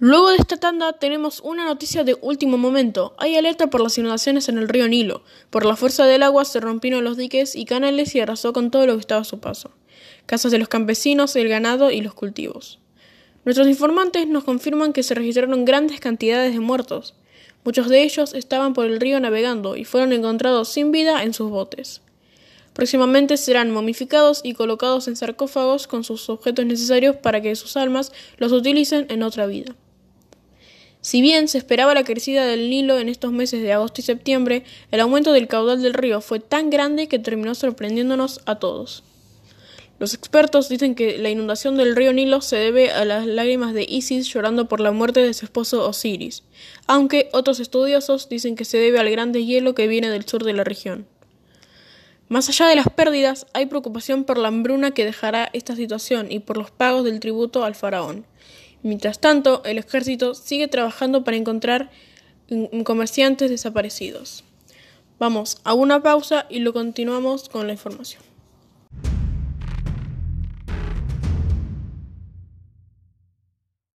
Luego de esta tanda tenemos una noticia de último momento. Hay alerta por las inundaciones en el río Nilo. Por la fuerza del agua se rompieron los diques y canales y arrasó con todo lo que estaba a su paso. Casas de los campesinos, el ganado y los cultivos. Nuestros informantes nos confirman que se registraron grandes cantidades de muertos. Muchos de ellos estaban por el río navegando y fueron encontrados sin vida en sus botes. Próximamente serán momificados y colocados en sarcófagos con sus objetos necesarios para que sus almas los utilicen en otra vida. Si bien se esperaba la crecida del Nilo en estos meses de agosto y septiembre, el aumento del caudal del río fue tan grande que terminó sorprendiéndonos a todos. Los expertos dicen que la inundación del río Nilo se debe a las lágrimas de Isis llorando por la muerte de su esposo Osiris, aunque otros estudiosos dicen que se debe al grande hielo que viene del sur de la región. Más allá de las pérdidas, hay preocupación por la hambruna que dejará esta situación y por los pagos del tributo al faraón. Mientras tanto, el ejército sigue trabajando para encontrar comerciantes desaparecidos. Vamos a una pausa y lo continuamos con la información.